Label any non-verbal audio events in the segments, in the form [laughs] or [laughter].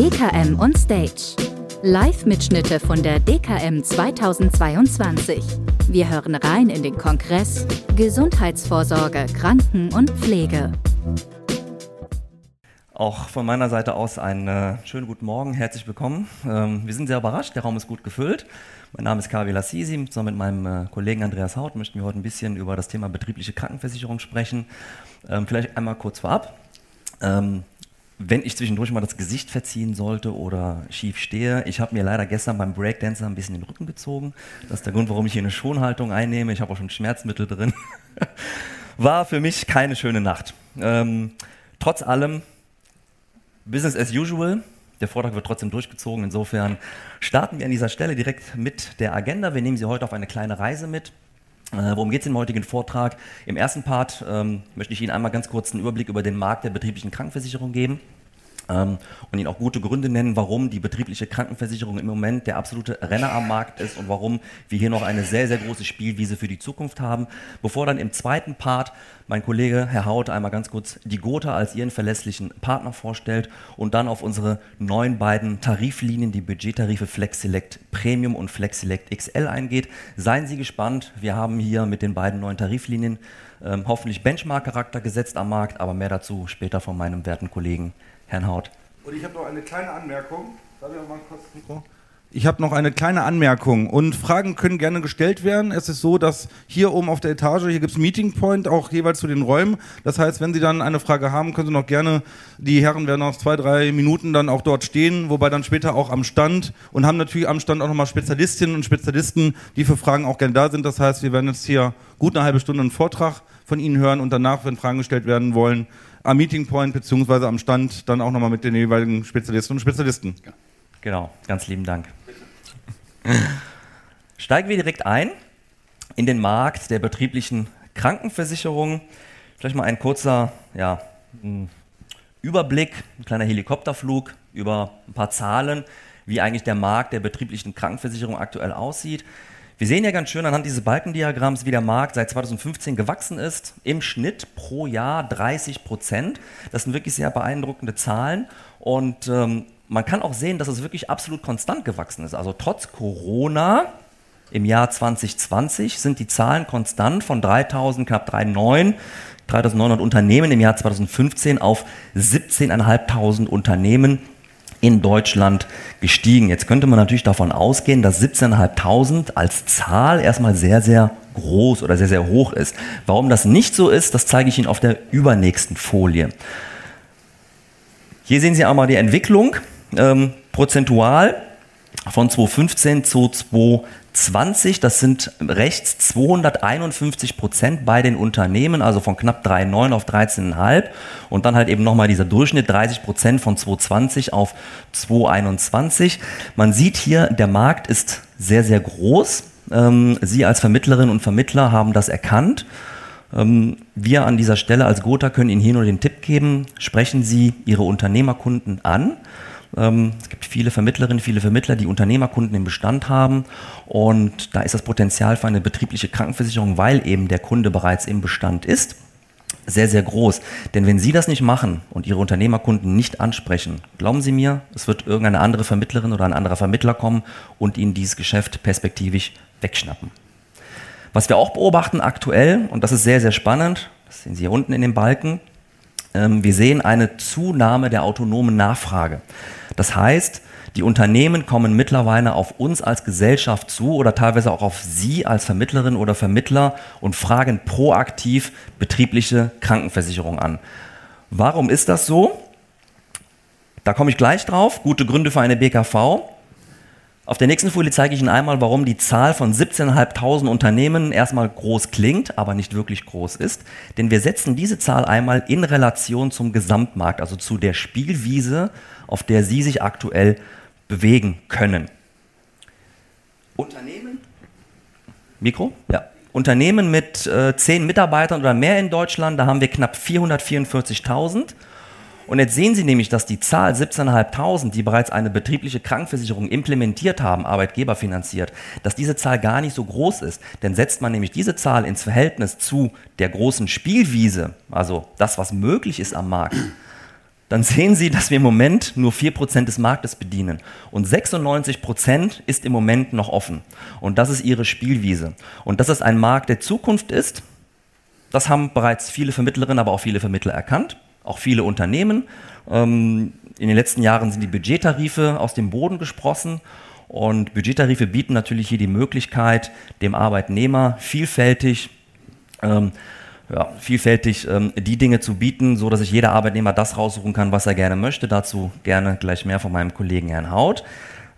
DKM on Stage. Live-Mitschnitte von der DKM 2022. Wir hören rein in den Kongress Gesundheitsvorsorge, Kranken- und Pflege. Auch von meiner Seite aus einen äh, schönen guten Morgen, herzlich willkommen. Ähm, wir sind sehr überrascht, der Raum ist gut gefüllt. Mein Name ist Kavi Lassisi, zusammen mit meinem äh, Kollegen Andreas Haut möchten wir heute ein bisschen über das Thema betriebliche Krankenversicherung sprechen. Ähm, vielleicht einmal kurz vorab. Ähm, wenn ich zwischendurch mal das Gesicht verziehen sollte oder schief stehe, ich habe mir leider gestern beim Breakdancer ein bisschen den Rücken gezogen. Das ist der Grund, warum ich hier eine Schonhaltung einnehme. Ich habe auch schon Schmerzmittel drin. [laughs] War für mich keine schöne Nacht. Ähm, trotz allem, Business as usual. Der Vortrag wird trotzdem durchgezogen. Insofern starten wir an dieser Stelle direkt mit der Agenda. Wir nehmen Sie heute auf eine kleine Reise mit. Äh, worum geht es im heutigen Vortrag? Im ersten Part ähm, möchte ich Ihnen einmal ganz kurz einen Überblick über den Markt der betrieblichen Krankenversicherung geben und Ihnen auch gute Gründe nennen, warum die betriebliche Krankenversicherung im Moment der absolute Renner am Markt ist und warum wir hier noch eine sehr, sehr große Spielwiese für die Zukunft haben. Bevor dann im zweiten Part mein Kollege Herr Haut einmal ganz kurz die Gotha als Ihren verlässlichen Partner vorstellt und dann auf unsere neuen beiden Tariflinien, die Budgettarife Flex Select Premium und Flex Select XL eingeht. Seien Sie gespannt, wir haben hier mit den beiden neuen Tariflinien ähm, hoffentlich Benchmark-Charakter gesetzt am Markt, aber mehr dazu später von meinem werten Kollegen Herrn Haut. Und ich habe noch eine kleine Anmerkung. Darf ich mal kurz das Mikro? Ich habe noch eine kleine Anmerkung und Fragen können gerne gestellt werden. Es ist so, dass hier oben auf der Etage, hier gibt es Meeting Point, auch jeweils zu den Räumen. Das heißt, wenn Sie dann eine Frage haben, können Sie noch gerne, die Herren werden noch zwei, drei Minuten dann auch dort stehen, wobei dann später auch am Stand und haben natürlich am Stand auch nochmal Spezialistinnen und Spezialisten, die für Fragen auch gerne da sind. Das heißt, wir werden jetzt hier gut eine halbe Stunde einen Vortrag von Ihnen hören und danach, wenn Fragen gestellt werden wollen, am Meeting Point beziehungsweise am Stand dann auch nochmal mit den jeweiligen Spezialistinnen und Spezialisten. Genau, ganz lieben Dank. Steigen wir direkt ein in den Markt der betrieblichen Krankenversicherung. Vielleicht mal ein kurzer ja, Überblick, ein kleiner Helikopterflug über ein paar Zahlen, wie eigentlich der Markt der betrieblichen Krankenversicherung aktuell aussieht. Wir sehen ja ganz schön anhand dieses Balkendiagramms, wie der Markt seit 2015 gewachsen ist. Im Schnitt pro Jahr 30 Prozent. Das sind wirklich sehr beeindruckende Zahlen. Und ähm, man kann auch sehen, dass es wirklich absolut konstant gewachsen ist. Also trotz Corona im Jahr 2020 sind die Zahlen konstant von 3000, knapp 3,9, 3900 Unternehmen im Jahr 2015 auf 17.500 Unternehmen in Deutschland gestiegen. Jetzt könnte man natürlich davon ausgehen, dass 17.500 als Zahl erstmal sehr, sehr groß oder sehr, sehr hoch ist. Warum das nicht so ist, das zeige ich Ihnen auf der übernächsten Folie. Hier sehen Sie einmal die Entwicklung ähm, prozentual von 2015 zu 2020. 20, das sind rechts 251 Prozent bei den Unternehmen, also von knapp 3,9 auf 13,5 und dann halt eben nochmal dieser Durchschnitt 30 Prozent von 220 auf 221. Man sieht hier, der Markt ist sehr, sehr groß. Ähm, Sie als Vermittlerinnen und Vermittler haben das erkannt. Ähm, wir an dieser Stelle als Gotha können Ihnen hier nur den Tipp geben, sprechen Sie Ihre Unternehmerkunden an es gibt viele Vermittlerinnen, viele Vermittler, die Unternehmerkunden im Bestand haben. Und da ist das Potenzial für eine betriebliche Krankenversicherung, weil eben der Kunde bereits im Bestand ist, sehr, sehr groß. Denn wenn Sie das nicht machen und Ihre Unternehmerkunden nicht ansprechen, glauben Sie mir, es wird irgendeine andere Vermittlerin oder ein anderer Vermittler kommen und Ihnen dieses Geschäft perspektivisch wegschnappen. Was wir auch beobachten aktuell, und das ist sehr, sehr spannend, das sehen Sie hier unten in dem Balken, ähm, wir sehen eine Zunahme der autonomen Nachfrage. Das heißt, die Unternehmen kommen mittlerweile auf uns als Gesellschaft zu oder teilweise auch auf Sie als Vermittlerin oder Vermittler und fragen proaktiv betriebliche Krankenversicherung an. Warum ist das so? Da komme ich gleich drauf. Gute Gründe für eine BKV. Auf der nächsten Folie zeige ich Ihnen einmal, warum die Zahl von 17.500 Unternehmen erstmal groß klingt, aber nicht wirklich groß ist. Denn wir setzen diese Zahl einmal in Relation zum Gesamtmarkt, also zu der Spielwiese, auf der Sie sich aktuell bewegen können. Unternehmen? Mikro? Ja. Unternehmen mit äh, 10 Mitarbeitern oder mehr in Deutschland, da haben wir knapp 444.000. Und jetzt sehen Sie nämlich, dass die Zahl 17.500, die bereits eine betriebliche Krankenversicherung implementiert haben, Arbeitgeber finanziert, dass diese Zahl gar nicht so groß ist. Denn setzt man nämlich diese Zahl ins Verhältnis zu der großen Spielwiese, also das, was möglich ist am Markt, dann sehen Sie, dass wir im Moment nur 4% des Marktes bedienen. Und 96% ist im Moment noch offen. Und das ist Ihre Spielwiese. Und dass es ein Markt der Zukunft ist, das haben bereits viele Vermittlerinnen, aber auch viele Vermittler erkannt, auch viele Unternehmen. Ähm, in den letzten Jahren sind die Budgettarife aus dem Boden gesprossen. Und Budgettarife bieten natürlich hier die Möglichkeit, dem Arbeitnehmer vielfältig ähm, ja, vielfältig ähm, die Dinge zu bieten, so dass sich jeder Arbeitnehmer das raussuchen kann, was er gerne möchte. Dazu gerne gleich mehr von meinem Kollegen Herrn Haut.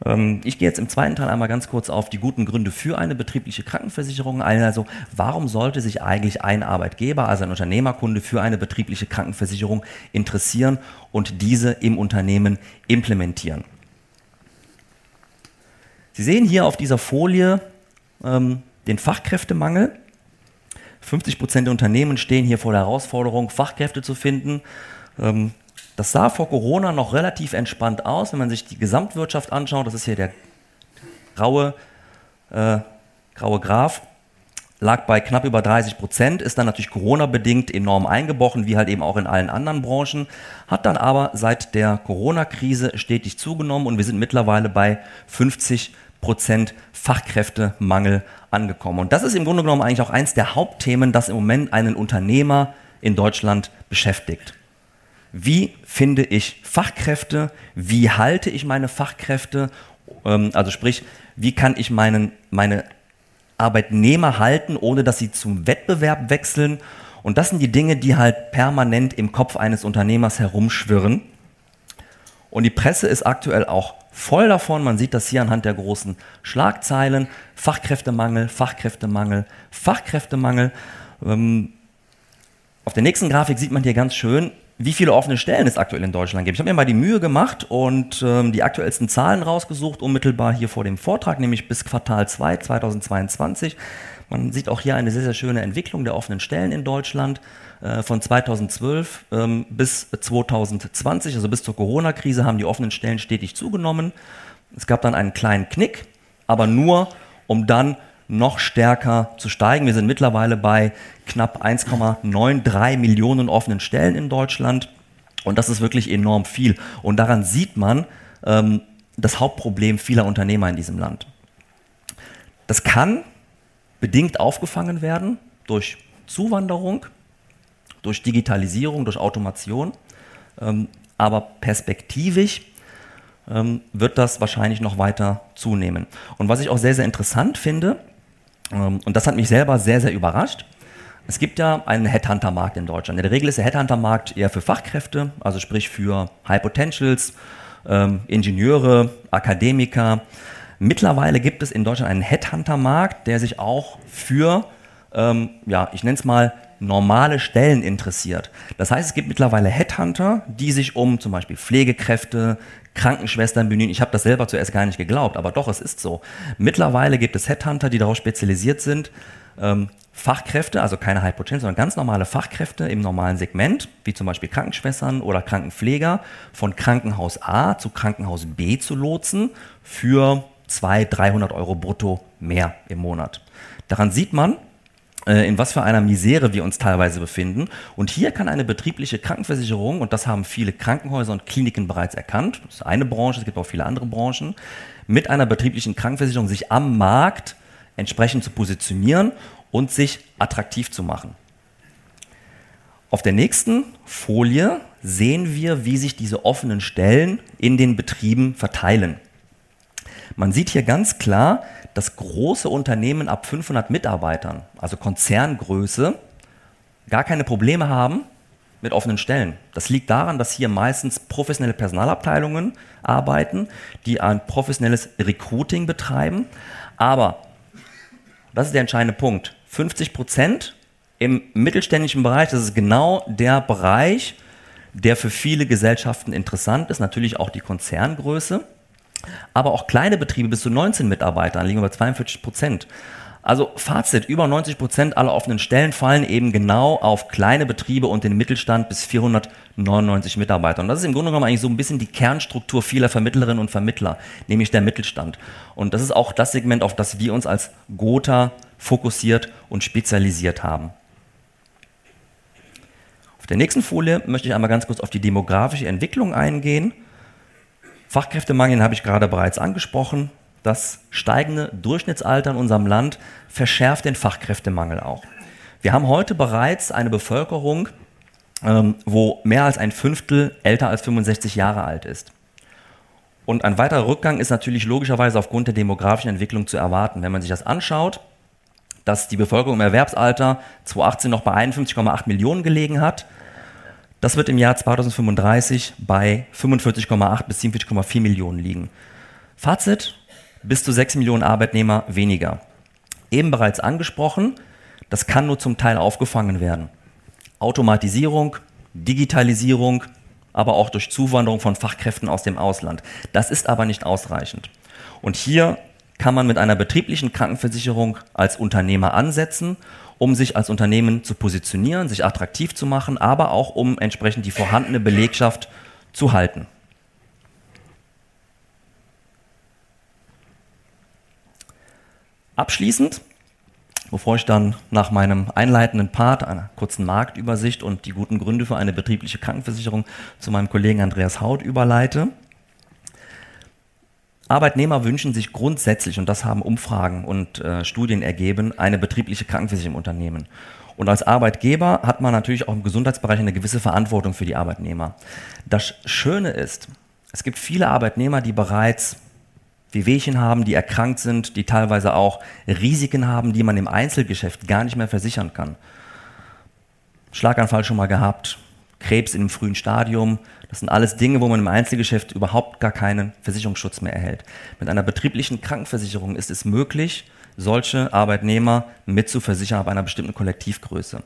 Ähm, ich gehe jetzt im zweiten Teil einmal ganz kurz auf die guten Gründe für eine betriebliche Krankenversicherung ein. Also warum sollte sich eigentlich ein Arbeitgeber, also ein Unternehmerkunde für eine betriebliche Krankenversicherung interessieren und diese im Unternehmen implementieren? Sie sehen hier auf dieser Folie ähm, den Fachkräftemangel 50 Prozent der Unternehmen stehen hier vor der Herausforderung, Fachkräfte zu finden. Ähm, das sah vor Corona noch relativ entspannt aus, wenn man sich die Gesamtwirtschaft anschaut. Das ist hier der graue, äh, graue Graph lag bei knapp über 30 Prozent, ist dann natürlich Corona-bedingt enorm eingebrochen, wie halt eben auch in allen anderen Branchen, hat dann aber seit der Corona-Krise stetig zugenommen und wir sind mittlerweile bei 50 Prozent Fachkräftemangel angekommen. Und das ist im Grunde genommen eigentlich auch eins der Hauptthemen, das im Moment einen Unternehmer in Deutschland beschäftigt. Wie finde ich Fachkräfte? Wie halte ich meine Fachkräfte? Ähm, also sprich, wie kann ich meinen, meine Arbeitnehmer halten, ohne dass sie zum Wettbewerb wechseln? Und das sind die Dinge, die halt permanent im Kopf eines Unternehmers herumschwirren. Und die Presse ist aktuell auch voll davon. Man sieht das hier anhand der großen Schlagzeilen. Fachkräftemangel, Fachkräftemangel, Fachkräftemangel. Ähm, auf der nächsten Grafik sieht man hier ganz schön, wie viele offene Stellen es aktuell in Deutschland gibt. Ich habe mir mal die Mühe gemacht und ähm, die aktuellsten Zahlen rausgesucht, unmittelbar hier vor dem Vortrag, nämlich bis Quartal 2 2022. Man sieht auch hier eine sehr, sehr schöne Entwicklung der offenen Stellen in Deutschland. Äh, von 2012 ähm, bis 2020, also bis zur Corona-Krise, haben die offenen Stellen stetig zugenommen. Es gab dann einen kleinen Knick, aber nur, um dann noch stärker zu steigen. Wir sind mittlerweile bei knapp 1,93 Millionen offenen Stellen in Deutschland. Und das ist wirklich enorm viel. Und daran sieht man ähm, das Hauptproblem vieler Unternehmer in diesem Land. Das kann bedingt aufgefangen werden durch Zuwanderung, durch Digitalisierung, durch Automation. Ähm, aber perspektivisch ähm, wird das wahrscheinlich noch weiter zunehmen. Und was ich auch sehr, sehr interessant finde, und das hat mich selber sehr, sehr überrascht, es gibt ja einen Headhunter-Markt in Deutschland. In der Regel ist der Headhunter-Markt eher für Fachkräfte, also sprich für High Potentials, ähm, Ingenieure, Akademiker. Mittlerweile gibt es in Deutschland einen Headhunter-Markt, der sich auch für, ähm, ja, ich nenne es mal normale Stellen interessiert. Das heißt, es gibt mittlerweile Headhunter, die sich um zum Beispiel Pflegekräfte, Krankenschwestern bemühen. Ich habe das selber zuerst gar nicht geglaubt, aber doch, es ist so. Mittlerweile gibt es Headhunter, die darauf spezialisiert sind, ähm, Fachkräfte, also keine High Potential, sondern ganz normale Fachkräfte im normalen Segment, wie zum Beispiel Krankenschwestern oder Krankenpfleger, von Krankenhaus A zu Krankenhaus B zu lotsen für 200, 300 Euro brutto mehr im Monat. Daran sieht man, in was für einer Misere wir uns teilweise befinden. Und hier kann eine betriebliche Krankenversicherung, und das haben viele Krankenhäuser und Kliniken bereits erkannt, das ist eine Branche, es gibt auch viele andere Branchen, mit einer betrieblichen Krankenversicherung sich am Markt entsprechend zu positionieren und sich attraktiv zu machen. Auf der nächsten Folie sehen wir, wie sich diese offenen Stellen in den Betrieben verteilen. Man sieht hier ganz klar, dass große Unternehmen ab 500 Mitarbeitern, also Konzerngröße, gar keine Probleme haben mit offenen Stellen. Das liegt daran, dass hier meistens professionelle Personalabteilungen arbeiten, die ein professionelles Recruiting betreiben. Aber, das ist der entscheidende Punkt, 50 Prozent im mittelständischen Bereich, das ist genau der Bereich, der für viele Gesellschaften interessant ist, natürlich auch die Konzerngröße. Aber auch kleine Betriebe bis zu 19 Mitarbeitern liegen bei 42 Prozent. Also Fazit, über 90 Prozent aller offenen Stellen fallen eben genau auf kleine Betriebe und den Mittelstand bis 499 Mitarbeiter. Und das ist im Grunde genommen eigentlich so ein bisschen die Kernstruktur vieler Vermittlerinnen und Vermittler, nämlich der Mittelstand. Und das ist auch das Segment, auf das wir uns als Gotha fokussiert und spezialisiert haben. der nächsten Folie möchte ich einmal ganz kurz auf die demografische Entwicklung eingehen. Fachkräftemangel habe ich gerade bereits angesprochen. Das steigende Durchschnittsalter in unserem Land verschärft den Fachkräftemangel auch. Wir haben heute bereits eine Bevölkerung, ähm, wo mehr als ein Fünftel älter als 65 Jahre alt ist. Und ein weiterer Rückgang ist natürlich logischerweise aufgrund der demografischen Entwicklung zu erwarten. Wenn man sich das anschaut, dass die Bevölkerung im Erwerbsalter 2018 noch bei 51,8 Millionen gelegen hat, das wird im Jahr 2035 bei 45,8 bis 47,4 Millionen liegen. Fazit, bis zu 6 Millionen Arbeitnehmer weniger. Eben bereits angesprochen, das kann nur zum Teil aufgefangen werden. Automatisierung, Digitalisierung, aber auch durch Zuwanderung von Fachkräften aus dem Ausland. Das ist aber nicht ausreichend. Und hier kann man mit einer betrieblichen Krankenversicherung als Unternehmer ansetzen, um sich als Unternehmen zu positionieren, sich attraktiv zu machen, aber auch um entsprechend die vorhandene Belegschaft zu halten. Abschließend bevor ich dann nach meinem einleitenden Part, einer kurzen Marktübersicht und die guten Gründe für eine betriebliche Krankenversicherung zu meinem Kollegen Andreas Haut überleite. Arbeitnehmer wünschen sich grundsätzlich, und das haben Umfragen und äh, Studien ergeben, eine betriebliche Krankenversicherung im Unternehmen. Und als Arbeitgeber hat man natürlich auch im Gesundheitsbereich eine gewisse Verantwortung für die Arbeitnehmer. Das Schöne ist, es gibt viele Arbeitnehmer, die bereits Wehwehchen haben, die erkrankt sind, die teilweise auch Risiken haben, die man im Einzelgeschäft gar nicht mehr versichern kann. Schlaganfall schon mal gehabt, Krebs im frühen Stadium, das sind alles Dinge, wo man im Einzelgeschäft überhaupt gar keinen Versicherungsschutz mehr erhält. Mit einer betrieblichen Krankenversicherung ist es möglich, solche Arbeitnehmer mitzuversichern ab einer bestimmten Kollektivgröße.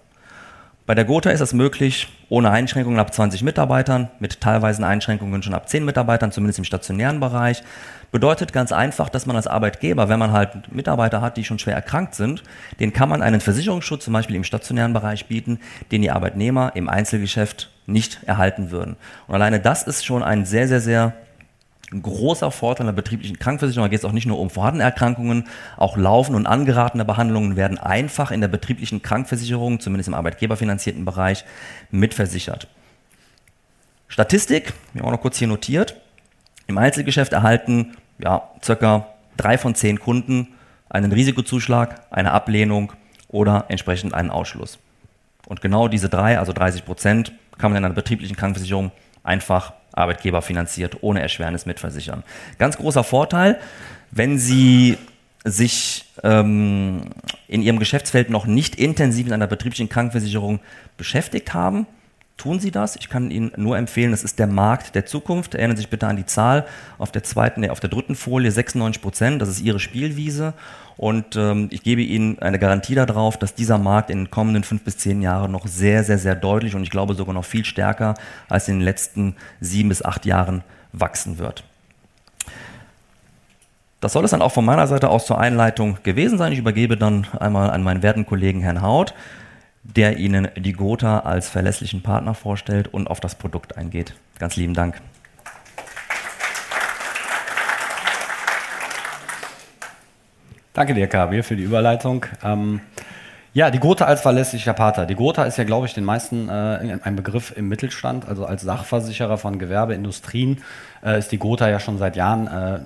Bei der Gotha ist es möglich, ohne Einschränkungen ab 20 Mitarbeitern, mit teilweisen Einschränkungen schon ab 10 Mitarbeitern, zumindest im stationären Bereich. Bedeutet ganz einfach, dass man als Arbeitgeber, wenn man halt Mitarbeiter hat, die schon schwer erkrankt sind, den kann man einen Versicherungsschutz zum Beispiel im stationären Bereich bieten, den die Arbeitnehmer im Einzelgeschäft nicht erhalten würden. Und alleine das ist schon ein sehr, sehr, sehr großer Vorteil der betrieblichen Krankenversicherung. Da geht es auch nicht nur um vorhandene Erkrankungen, auch laufende und angeratene Behandlungen werden einfach in der betrieblichen Krankenversicherung, zumindest im arbeitgeberfinanzierten Bereich, mitversichert. Statistik, wir haben auch noch kurz hier notiert. Im Einzelgeschäft erhalten ja, circa drei von zehn Kunden einen Risikozuschlag, eine Ablehnung oder entsprechend einen Ausschluss. Und genau diese drei, also 30 Prozent, kann man in einer betrieblichen Krankenversicherung einfach Arbeitgeber finanziert, ohne Erschwernis mitversichern. Ganz großer Vorteil, wenn Sie sich ähm, in Ihrem Geschäftsfeld noch nicht intensiv mit einer betrieblichen Krankenversicherung beschäftigt haben, tun Sie das. Ich kann Ihnen nur empfehlen, das ist der Markt der Zukunft. Erinnern Sie sich bitte an die Zahl auf der zweiten, auf der dritten Folie, 96 Prozent, das ist Ihre Spielwiese. Und ähm, ich gebe Ihnen eine Garantie darauf, dass dieser Markt in den kommenden fünf bis zehn Jahren noch sehr, sehr, sehr deutlich und ich glaube sogar noch viel stärker als in den letzten sieben bis acht Jahren wachsen wird. Das soll es dann auch von meiner Seite aus zur Einleitung gewesen sein. Ich übergebe dann einmal an meinen werten Kollegen Herrn Haut, der Ihnen die Gotha als verlässlichen Partner vorstellt und auf das Produkt eingeht. Ganz lieben Dank. Danke dir, Kabil, für die Überleitung. Ähm, ja, die Gotha als verlässlicher Partner. Die Gotha ist ja, glaube ich, den meisten äh, ein Begriff im Mittelstand. Also als Sachversicherer von Gewerbeindustrien äh, ist die Gotha ja schon seit Jahren äh,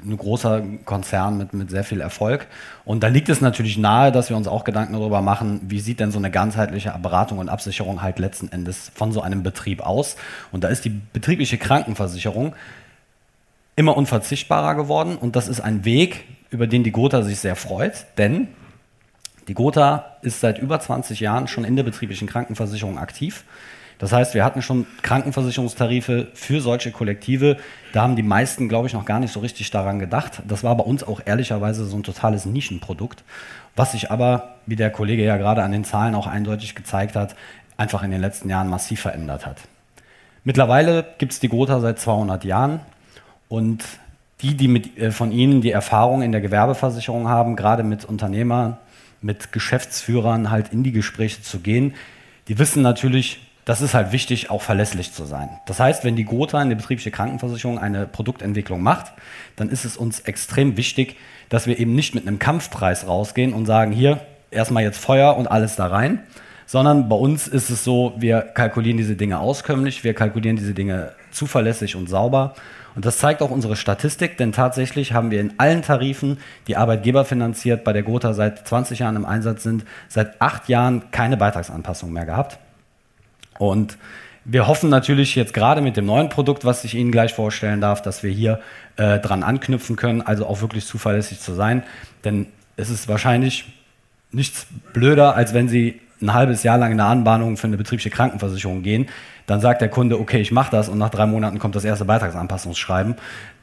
ein großer Konzern mit, mit sehr viel Erfolg. Und da liegt es natürlich nahe, dass wir uns auch Gedanken darüber machen, wie sieht denn so eine ganzheitliche Beratung und Absicherung halt letzten Endes von so einem Betrieb aus. Und da ist die betriebliche Krankenversicherung immer unverzichtbarer geworden. Und das ist ein Weg, über den die Gotha sich sehr freut, denn die Gotha ist seit über 20 Jahren schon in der betrieblichen Krankenversicherung aktiv. Das heißt, wir hatten schon Krankenversicherungstarife für solche Kollektive. Da haben die meisten, glaube ich, noch gar nicht so richtig daran gedacht. Das war bei uns auch ehrlicherweise so ein totales Nischenprodukt, was sich aber, wie der Kollege ja gerade an den Zahlen auch eindeutig gezeigt hat, einfach in den letzten Jahren massiv verändert hat. Mittlerweile gibt es die Gotha seit 200 Jahren und die, die mit, äh, von Ihnen die Erfahrung in der Gewerbeversicherung haben, gerade mit Unternehmern, mit Geschäftsführern halt in die Gespräche zu gehen, die wissen natürlich, das ist halt wichtig, auch verlässlich zu sein. Das heißt, wenn die Gotha in der betriebliche Krankenversicherung eine Produktentwicklung macht, dann ist es uns extrem wichtig, dass wir eben nicht mit einem Kampfpreis rausgehen und sagen, hier erstmal jetzt Feuer und alles da rein, sondern bei uns ist es so, wir kalkulieren diese Dinge auskömmlich, wir kalkulieren diese Dinge zuverlässig und sauber. Und das zeigt auch unsere Statistik, denn tatsächlich haben wir in allen Tarifen, die Arbeitgeber finanziert, bei der Gotha seit 20 Jahren im Einsatz sind, seit acht Jahren keine Beitragsanpassung mehr gehabt. Und wir hoffen natürlich jetzt gerade mit dem neuen Produkt, was ich Ihnen gleich vorstellen darf, dass wir hier äh, dran anknüpfen können, also auch wirklich zuverlässig zu sein. Denn es ist wahrscheinlich nichts blöder, als wenn Sie ein halbes Jahr lang eine Anbahnung für eine betriebliche Krankenversicherung gehen. Dann sagt der Kunde, okay, ich mache das und nach drei Monaten kommt das erste Beitragsanpassungsschreiben.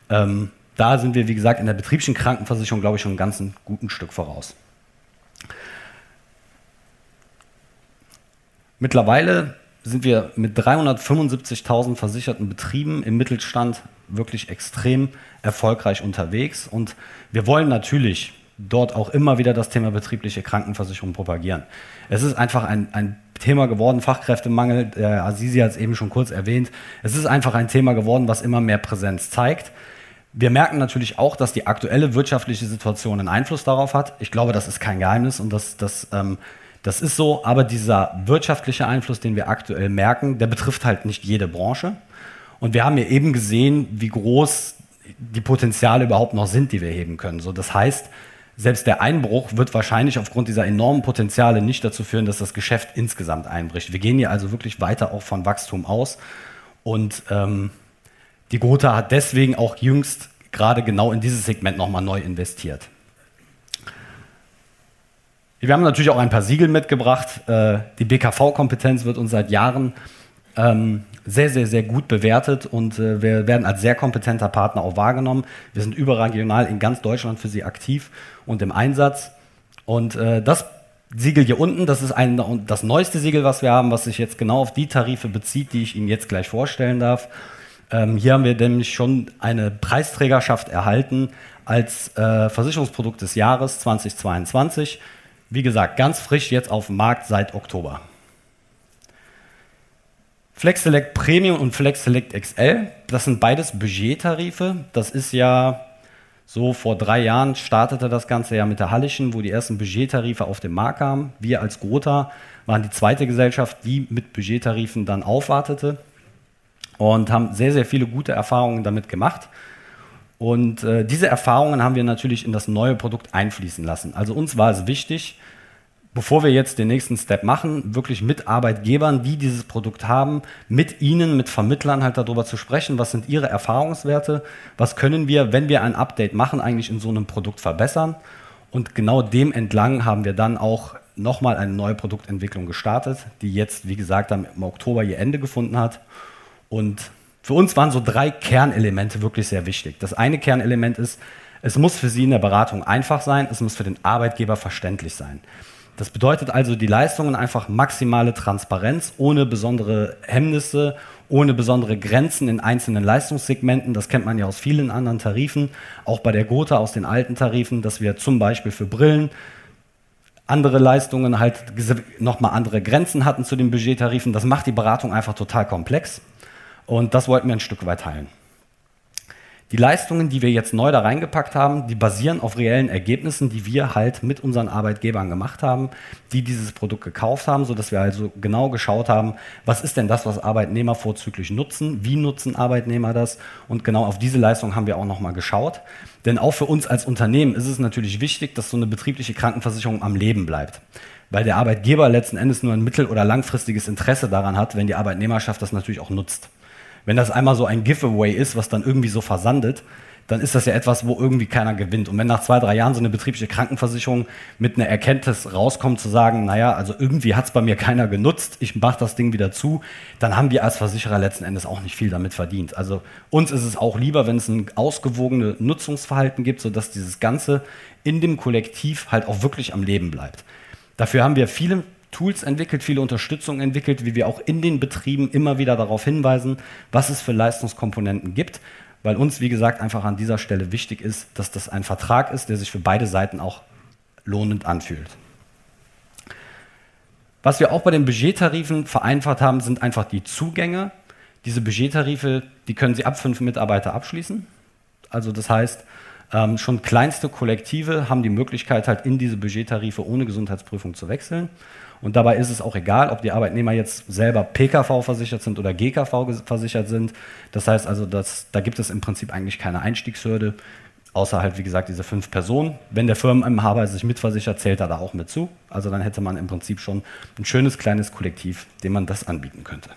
Ähm, da sind wir, wie gesagt, in der betrieblichen Krankenversicherung, glaube ich, schon ein ganz guten Stück voraus. Mittlerweile sind wir mit 375.000 versicherten Betrieben im Mittelstand wirklich extrem erfolgreich unterwegs. Und wir wollen natürlich dort auch immer wieder das Thema betriebliche Krankenversicherung propagieren. Es ist einfach ein, ein Thema geworden, Fachkräftemangel, der Azizi hat es eben schon kurz erwähnt. Es ist einfach ein Thema geworden, was immer mehr Präsenz zeigt. Wir merken natürlich auch, dass die aktuelle wirtschaftliche Situation einen Einfluss darauf hat. Ich glaube, das ist kein Geheimnis und das, das ähm, das ist so, aber dieser wirtschaftliche Einfluss, den wir aktuell merken, der betrifft halt nicht jede Branche. Und wir haben ja eben gesehen, wie groß die Potenziale überhaupt noch sind, die wir heben können. So, das heißt, selbst der Einbruch wird wahrscheinlich aufgrund dieser enormen Potenziale nicht dazu führen, dass das Geschäft insgesamt einbricht. Wir gehen hier also wirklich weiter auch von Wachstum aus. Und ähm, die Gotha hat deswegen auch jüngst gerade genau in dieses Segment nochmal neu investiert. Wir haben natürlich auch ein paar Siegel mitgebracht. Äh, die BKV-Kompetenz wird uns seit Jahren ähm, sehr, sehr, sehr gut bewertet und äh, wir werden als sehr kompetenter Partner auch wahrgenommen. Wir sind überregional in ganz Deutschland für sie aktiv und im Einsatz. Und äh, das Siegel hier unten, das ist ein, das neueste Siegel, was wir haben, was sich jetzt genau auf die Tarife bezieht, die ich Ihnen jetzt gleich vorstellen darf. Ähm, hier haben wir nämlich schon eine Preisträgerschaft erhalten als äh, Versicherungsprodukt des Jahres 2022. Wie gesagt, ganz frisch jetzt auf dem Markt seit Oktober. Flex Select Premium und Flex Select XL, das sind beides Budgettarife. Das ist ja so vor drei Jahren startete das Ganze ja mit der Hallischen, wo die ersten Budgettarife auf den Markt kamen. Wir als Grota waren die zweite Gesellschaft, die mit Budgettarifen dann aufwartete und haben sehr, sehr viele gute Erfahrungen damit gemacht. Und äh, diese Erfahrungen haben wir natürlich in das neue Produkt einfließen lassen. Also uns war es wichtig, bevor wir jetzt den nächsten Step machen, wirklich mit Arbeitgebern, die dieses Produkt haben, mit ihnen, mit Vermittlern halt darüber zu sprechen, was sind ihre Erfahrungswerte, was können wir, wenn wir ein Update machen, eigentlich in so einem Produkt verbessern. Und genau dem entlang haben wir dann auch nochmal eine neue Produktentwicklung gestartet, die jetzt, wie gesagt, im Oktober ihr Ende gefunden hat. Und für uns waren so drei Kernelemente wirklich sehr wichtig. Das eine Kernelement ist, es muss für Sie in der Beratung einfach sein, es muss für den Arbeitgeber verständlich sein. Das bedeutet also die Leistungen einfach maximale Transparenz, ohne besondere Hemmnisse, ohne besondere Grenzen in einzelnen Leistungssegmenten. Das kennt man ja aus vielen anderen Tarifen, auch bei der Gotha aus den alten Tarifen, dass wir zum Beispiel für Brillen andere Leistungen halt nochmal andere Grenzen hatten zu den Budgettarifen. Das macht die Beratung einfach total komplex. Und das wollten wir ein Stück weit teilen. Die Leistungen, die wir jetzt neu da reingepackt haben, die basieren auf reellen Ergebnissen, die wir halt mit unseren Arbeitgebern gemacht haben, die dieses Produkt gekauft haben, sodass wir also genau geschaut haben, was ist denn das, was Arbeitnehmer vorzüglich nutzen, wie nutzen Arbeitnehmer das und genau auf diese Leistung haben wir auch nochmal geschaut. Denn auch für uns als Unternehmen ist es natürlich wichtig, dass so eine betriebliche Krankenversicherung am Leben bleibt weil der Arbeitgeber letzten Endes nur ein mittel- oder langfristiges Interesse daran hat, wenn die Arbeitnehmerschaft das natürlich auch nutzt. Wenn das einmal so ein Giveaway ist, was dann irgendwie so versandet, dann ist das ja etwas, wo irgendwie keiner gewinnt. Und wenn nach zwei, drei Jahren so eine betriebliche Krankenversicherung mit einer Erkenntnis rauskommt, zu sagen, naja, also irgendwie hat es bei mir keiner genutzt, ich mache das Ding wieder zu, dann haben wir als Versicherer letzten Endes auch nicht viel damit verdient. Also uns ist es auch lieber, wenn es ein ausgewogenes Nutzungsverhalten gibt, sodass dieses Ganze in dem Kollektiv halt auch wirklich am Leben bleibt. Dafür haben wir viele Tools entwickelt, viele Unterstützung entwickelt, wie wir auch in den Betrieben immer wieder darauf hinweisen, was es für Leistungskomponenten gibt, weil uns, wie gesagt, einfach an dieser Stelle wichtig ist, dass das ein Vertrag ist, der sich für beide Seiten auch lohnend anfühlt. Was wir auch bei den Budgettarifen vereinfacht haben, sind einfach die Zugänge. Diese Budgettarife, die können Sie ab fünf Mitarbeiter abschließen. Also das heißt, Ähm, schon kleinste Kollektive haben die Möglichkeit, halt in diese Budgettarife ohne Gesundheitsprüfung zu wechseln. Und dabei ist es auch egal, ob die Arbeitnehmer jetzt selber PKV versichert sind oder GKV versichert sind. Das heißt also, dass, da gibt es im Prinzip eigentlich keine Einstiegshürde, außer halt, wie gesagt, diese fünf Personen. Wenn der Firmeninhaber sich mitversichert, zählt er da auch mit zu. Also dann hätte man im Prinzip schon ein schönes kleines Kollektiv, dem man das anbieten könnte.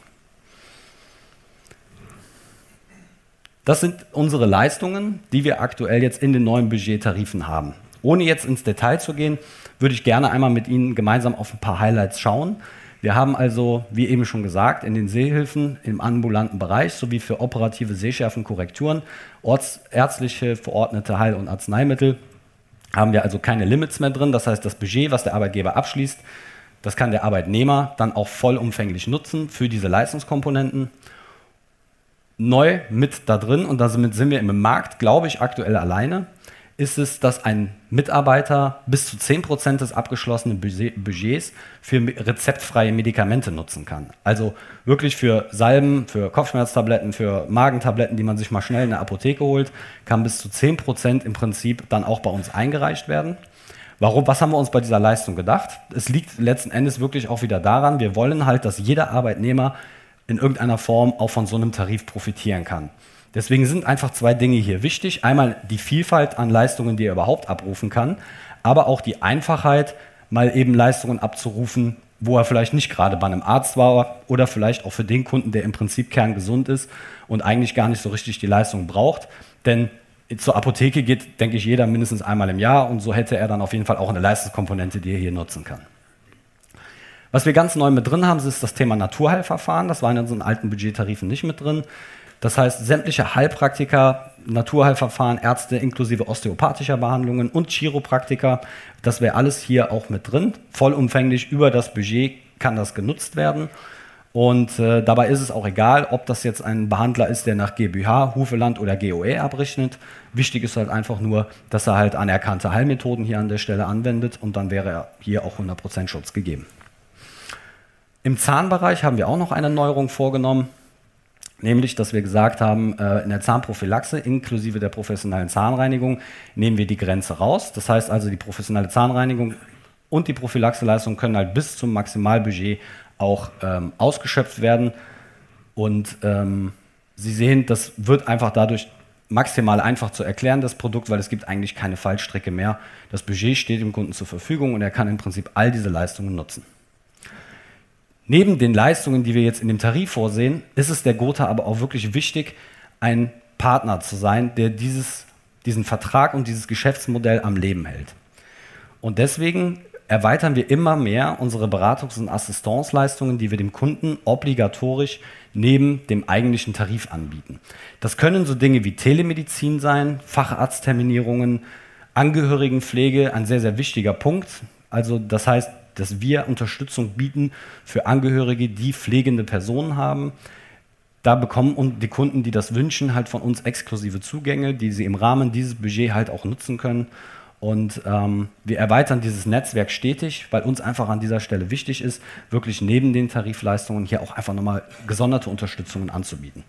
Das sind unsere Leistungen, die wir aktuell jetzt in den neuen Budgettarifen haben. Ohne jetzt ins Detail zu gehen, würde ich gerne einmal mit Ihnen gemeinsam auf ein paar Highlights schauen. Wir haben also, wie eben schon gesagt, in den Seehilfen im ambulanten Bereich sowie für operative Sehschärfenkorrekturen, ortsärztliche verordnete Heil- und Arzneimittel haben wir also keine Limits mehr drin. Das heißt, das Budget, was der Arbeitgeber abschließt, das kann der Arbeitnehmer dann auch vollumfänglich nutzen für diese Leistungskomponenten. Neu mit da drin, und damit sind wir im Markt, glaube ich, aktuell alleine, ist es, dass ein Mitarbeiter bis zu 10% des abgeschlossenen Budgets für rezeptfreie Medikamente nutzen kann. Also wirklich für Salben, für Kopfschmerztabletten, für Magentabletten, die man sich mal schnell in der Apotheke holt, kann bis zu 10% im Prinzip dann auch bei uns eingereicht werden. Warum, was haben wir uns bei dieser Leistung gedacht? Es liegt letzten Endes wirklich auch wieder daran, wir wollen halt, dass jeder Arbeitnehmer in irgendeiner Form auch von so einem Tarif profitieren kann. Deswegen sind einfach zwei Dinge hier wichtig. Einmal die Vielfalt an Leistungen, die er überhaupt abrufen kann, aber auch die Einfachheit, mal eben Leistungen abzurufen, wo er vielleicht nicht gerade bei einem Arzt war oder vielleicht auch für den Kunden, der im Prinzip kerngesund ist und eigentlich gar nicht so richtig die Leistung braucht. Denn zur Apotheke geht, denke ich, jeder mindestens einmal im Jahr und so hätte er dann auf jeden Fall auch eine Leistungskomponente, die er hier nutzen kann. Was wir ganz neu mit drin haben, ist das Thema Naturheilverfahren. Das war in unseren alten Budgettarifen nicht mit drin. Das heißt, sämtliche Heilpraktiker, Naturheilverfahren, Ärzte inklusive osteopathischer Behandlungen und Chiropraktiker, das wäre alles hier auch mit drin. Vollumfänglich über das Budget kann das genutzt werden. Und äh, dabei ist es auch egal, ob das jetzt ein Behandler ist, der nach GmbH, Hufeland oder GOE abrechnet. Wichtig ist halt einfach nur, dass er halt anerkannte Heilmethoden hier an der Stelle anwendet und dann wäre hier auch 100% Schutz gegeben. Im Zahnbereich haben wir auch noch eine Neuerung vorgenommen. Nämlich, dass wir gesagt haben, äh, in der Zahnprophylaxe inklusive der professionellen Zahnreinigung nehmen wir die Grenze raus. Das heißt also, die professionelle Zahnreinigung und die Prophylaxeleistung können halt bis zum Maximalbudget auch ähm, ausgeschöpft werden. Und ähm, Sie sehen, das wird einfach dadurch maximal einfach zu erklären, das Produkt, weil es gibt eigentlich keine Fallstrecke mehr. Das Budget steht dem Kunden zur Verfügung und er kann im Prinzip all diese Leistungen nutzen. Neben den Leistungen, die wir jetzt in dem Tarif vorsehen, ist es der Gotha aber auch wirklich wichtig, ein Partner zu sein, der dieses, diesen Vertrag und dieses Geschäftsmodell am Leben hält. Und deswegen erweitern wir immer mehr unsere Beratungs- und Assistenzleistungen, die wir dem Kunden obligatorisch neben dem eigentlichen Tarif anbieten. Das können so Dinge wie Telemedizin sein, Facharztterminierungen, Angehörigenpflege, ein sehr, sehr wichtiger Punkt. Also das heißt, dass wir Unterstützung bieten für Angehörige, die pflegende Personen haben. Da bekommen die Kunden, die das wünschen, halt von uns exklusive Zugänge, die sie im Rahmen dieses Budget halt auch nutzen können. Und ähm, wir erweitern dieses Netzwerk stetig, weil uns einfach an dieser Stelle wichtig ist, wirklich neben den Tarifleistungen hier auch einfach nochmal gesonderte Unterstützungen anzubieten.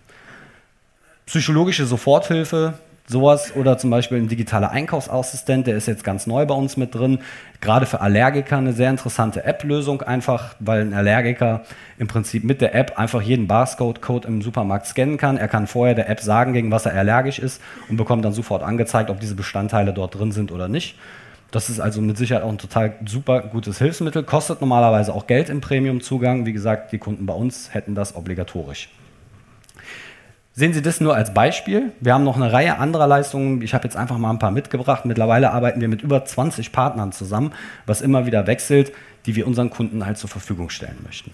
Psychologische Soforthilfe Sowas oder zum Beispiel ein digitaler Einkaufsassistent, der ist jetzt ganz neu bei uns mit drin. Gerade für Allergiker eine sehr interessante App-Lösung einfach, weil ein Allergiker im Prinzip mit der App einfach jeden Barcode-Code im Supermarkt scannen kann. Er kann vorher der App sagen, gegen was er allergisch ist und bekommt dann sofort angezeigt, ob diese Bestandteile dort drin sind oder nicht. Das ist also mit Sicherheit auch ein total super gutes Hilfsmittel. Kostet normalerweise auch Geld im Premium-Zugang. Wie gesagt, die Kunden bei uns hätten das obligatorisch. Sehen Sie das nur als Beispiel. Wir haben noch eine Reihe anderer Leistungen. Ich habe jetzt einfach mal ein paar mitgebracht. Mittlerweile arbeiten wir mit über 20 Partnern zusammen, was immer wieder wechselt, die wir unseren Kunden halt zur Verfügung stellen möchten.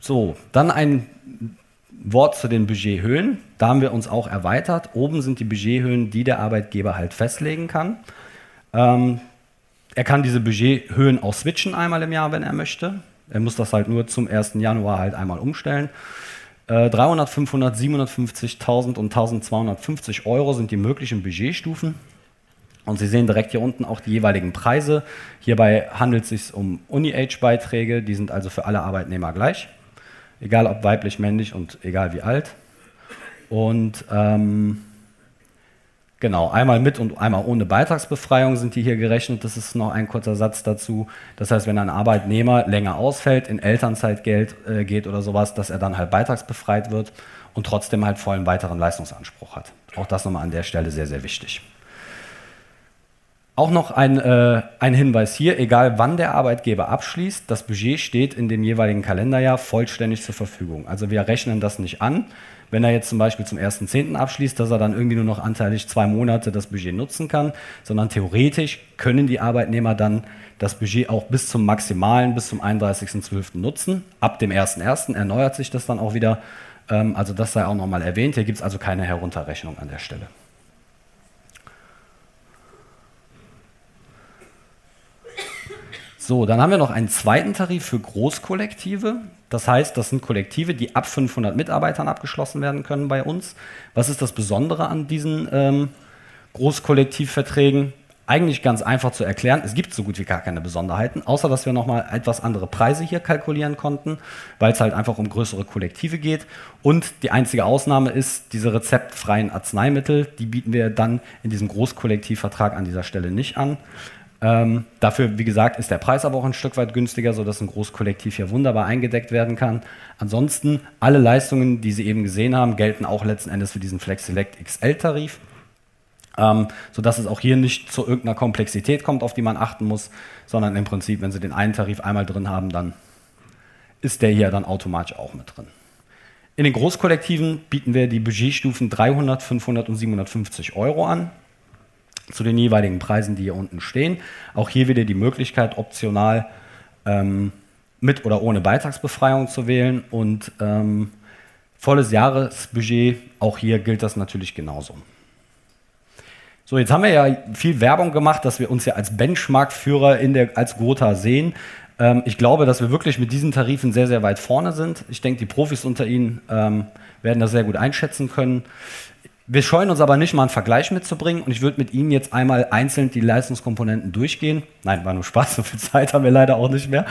So, dann ein Wort zu den Budgethöhen. Da haben wir uns auch erweitert. Oben sind die Budgethöhen, die der Arbeitgeber halt festlegen kann. Ähm, er kann diese Budgethöhen auch switchen einmal im Jahr, wenn er möchte. Er muss das halt nur zum 1. Januar halt einmal umstellen. Äh, 300, 500, 750.000 und 1250 Euro sind die möglichen Budgetstufen. Und Sie sehen direkt hier unten auch die jeweiligen Preise. Hierbei handelt es sich um Uni-Age-Beiträge, die sind also für alle Arbeitnehmer gleich, egal ob weiblich, männlich und egal wie alt. Und ähm, genau, einmal mit und einmal ohne Beitragsbefreiung sind die hier gerechnet. Das ist noch ein kurzer Satz dazu. Das heißt, wenn ein Arbeitnehmer länger ausfällt, in Elternzeit Geld, äh, geht oder sowas, dass er dann halt beitragsbefreit wird und trotzdem halt vollen weiteren Leistungsanspruch hat. Auch das nochmal an der Stelle sehr, sehr wichtig. Auch noch ein, äh, ein Hinweis hier, egal wann der Arbeitgeber abschließt, das Budget steht in dem jeweiligen Kalenderjahr vollständig zur Verfügung. Also wir rechnen das nicht an. Wenn er jetzt zum Beispiel zum 1.10. abschließt, dass er dann irgendwie nur noch anteilig zwei Monate das Budget nutzen kann, sondern theoretisch können die Arbeitnehmer dann das Budget auch bis zum maximalen, bis zum 31.12. nutzen. Ab dem 1.1. erneuert sich das dann auch wieder. Ähm, also das sei auch nochmal erwähnt. Hier gibt es also keine Herunterrechnung an der Stelle. So, dann haben wir noch einen zweiten Tarif für Großkollektive. Das heißt, das sind Kollektive, die ab 500 Mitarbeitern abgeschlossen werden können bei uns. Was ist das Besondere an diesen ähm, Großkollektivverträgen? Eigentlich ganz einfach zu erklären. Es gibt so gut wie gar keine Besonderheiten, außer dass wir nochmal etwas andere Preise hier kalkulieren konnten, weil es halt einfach um größere Kollektive geht. Und die einzige Ausnahme ist, diese rezeptfreien Arzneimittel, die bieten wir dann in diesem Großkollektivvertrag an dieser Stelle nicht an. Ähm, dafür, wie gesagt, ist der Preis aber auch ein Stück weit günstiger, sodass ein Großkollektiv hier wunderbar eingedeckt werden kann. Ansonsten, alle Leistungen, die Sie eben gesehen haben, gelten auch letzten Endes für diesen Flex Select XL-Tarif. Ähm, sodass es auch hier nicht zu irgendeiner Komplexität kommt, auf die man achten muss, sondern im Prinzip, wenn Sie den einen Tarif einmal drin haben, dann ist der hier dann automatisch auch mit drin. In den Großkollektiven bieten wir die Budgetstufen 300, 500 und 750 Euro an zu den jeweiligen Preisen, die hier unten stehen. Auch hier wieder die Möglichkeit, optional ähm, mit oder ohne Beitragsbefreiung zu wählen und ähm, volles Jahresbudget, auch hier gilt das natürlich genauso. So, jetzt haben wir ja viel Werbung gemacht, dass wir uns ja als Benchmark-Führer in der, als Gotha sehen. Ähm, ich glaube, dass wir wirklich mit diesen Tarifen sehr, sehr weit vorne sind. Ich denke, die Profis unter Ihnen ähm, werden das sehr gut einschätzen können. Wir scheuen uns aber nicht mal einen Vergleich mitzubringen und ich würde mit Ihnen jetzt einmal einzeln die Leistungskomponenten durchgehen. Nein, war nur Spaß, so viel Zeit haben wir leider auch nicht mehr.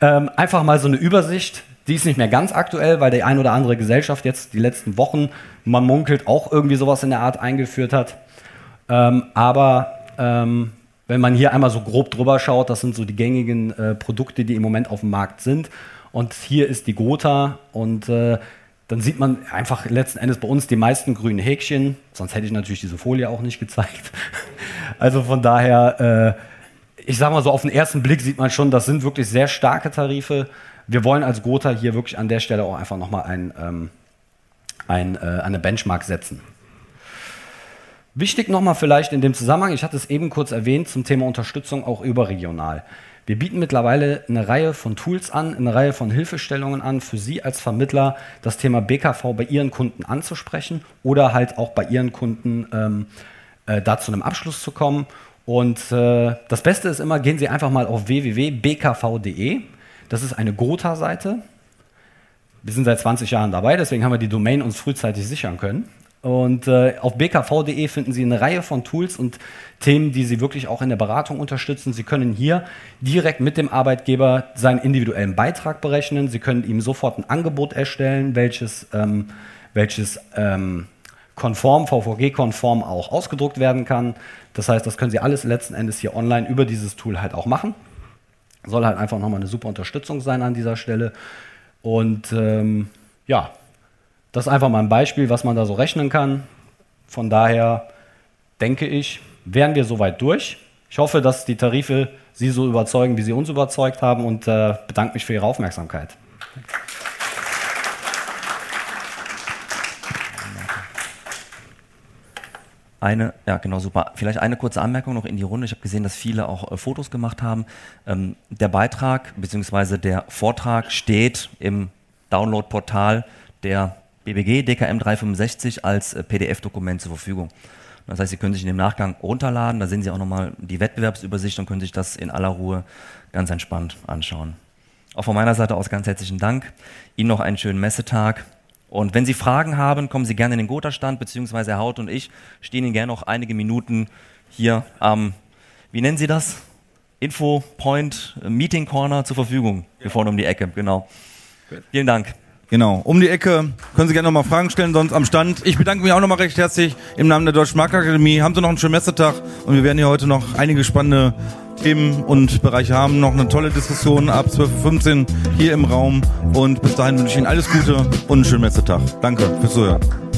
Ähm, einfach mal so eine Übersicht. Die ist nicht mehr ganz aktuell, weil die ein oder andere Gesellschaft jetzt die letzten Wochen, man munkelt, auch irgendwie sowas in der Art eingeführt hat. Ähm, aber ähm, wenn man hier einmal so grob drüber schaut, das sind so die gängigen äh, Produkte, die im Moment auf dem Markt sind. Und hier ist die Gotha und äh, dann sieht man einfach letzten Endes bei uns die meisten grünen Häkchen. Sonst hätte ich natürlich diese Folie auch nicht gezeigt. [laughs] Also von daher, äh, ich sage mal so, auf den ersten Blick sieht man schon, das sind wirklich sehr starke Tarife. Wir wollen als Gotha hier wirklich an der Stelle auch einfach nochmal ein, ähm, ein, äh, eine Benchmark setzen. Wichtig nochmal vielleicht in dem Zusammenhang, ich hatte es eben kurz erwähnt, zum Thema Unterstützung auch überregional. Wir bieten mittlerweile eine Reihe von Tools an, eine Reihe von Hilfestellungen an, für Sie als Vermittler das Thema BKV bei Ihren Kunden anzusprechen oder halt auch bei Ihren Kunden ähm, äh, da zu einem Abschluss zu kommen. Und äh, das Beste ist immer, gehen Sie einfach mal auf www.bkv.de. Das ist eine Gotha-Seite. Wir sind seit 20 Jahren dabei, deswegen haben wir die Domain uns frühzeitig sichern können. Und äh, auf bkv.de finden Sie eine Reihe von Tools und Themen, die Sie wirklich auch in der Beratung unterstützen. Sie können hier direkt mit dem Arbeitgeber seinen individuellen Beitrag berechnen. Sie können ihm sofort ein Angebot erstellen, welches, ähm, welches ähm, konform, VVG-konform auch ausgedruckt werden kann. Das heißt, das können Sie alles letzten Endes hier online über dieses Tool halt auch machen. Soll halt einfach nochmal eine super Unterstützung sein an dieser Stelle. Und ähm, ja, das ist einfach mal ein Beispiel, was man da so rechnen kann. Von daher denke ich, wären wir soweit durch. Ich hoffe, dass die Tarife Sie so überzeugen, wie sie uns überzeugt haben und äh, bedanke mich für Ihre Aufmerksamkeit. Eine, ja genau, super. Vielleicht eine kurze Anmerkung noch in die Runde. Ich habe gesehen, dass viele auch äh, Fotos gemacht haben. Ähm, der Beitrag bzw. der Vortrag steht im Download-Portal der BBG DKM 365 als äh, PDF-Dokument zur Verfügung. Das heißt, Sie können sich in dem Nachgang runterladen, da sehen Sie auch nochmal die Wettbewerbsübersicht und können sich das in aller Ruhe ganz entspannt anschauen. Auch von meiner Seite aus ganz herzlichen Dank. Ihnen noch einen schönen Messetag. Und wenn Sie Fragen haben, kommen Sie gerne in den Gotha-Stand, beziehungsweise Herr Haut und ich stehen Ihnen gerne noch einige Minuten hier am, wie nennen Sie das? Info Point Meeting Corner zur Verfügung, hier vorne um die Ecke, genau. Vielen Dank. Genau, um die Ecke können Sie gerne nochmal Fragen stellen, sonst am Stand. Ich bedanke mich auch nochmal recht herzlich im Namen der Deutschen Marktakademie. Haben Sie noch einen schönen Messetag und wir werden hier heute noch einige spannende Themen und Bereiche haben. Noch eine tolle Diskussion ab 12.15 Uhr hier im Raum und bis dahin wünsche ich Ihnen alles Gute und einen schönen Messetag. Danke fürs Zuhören.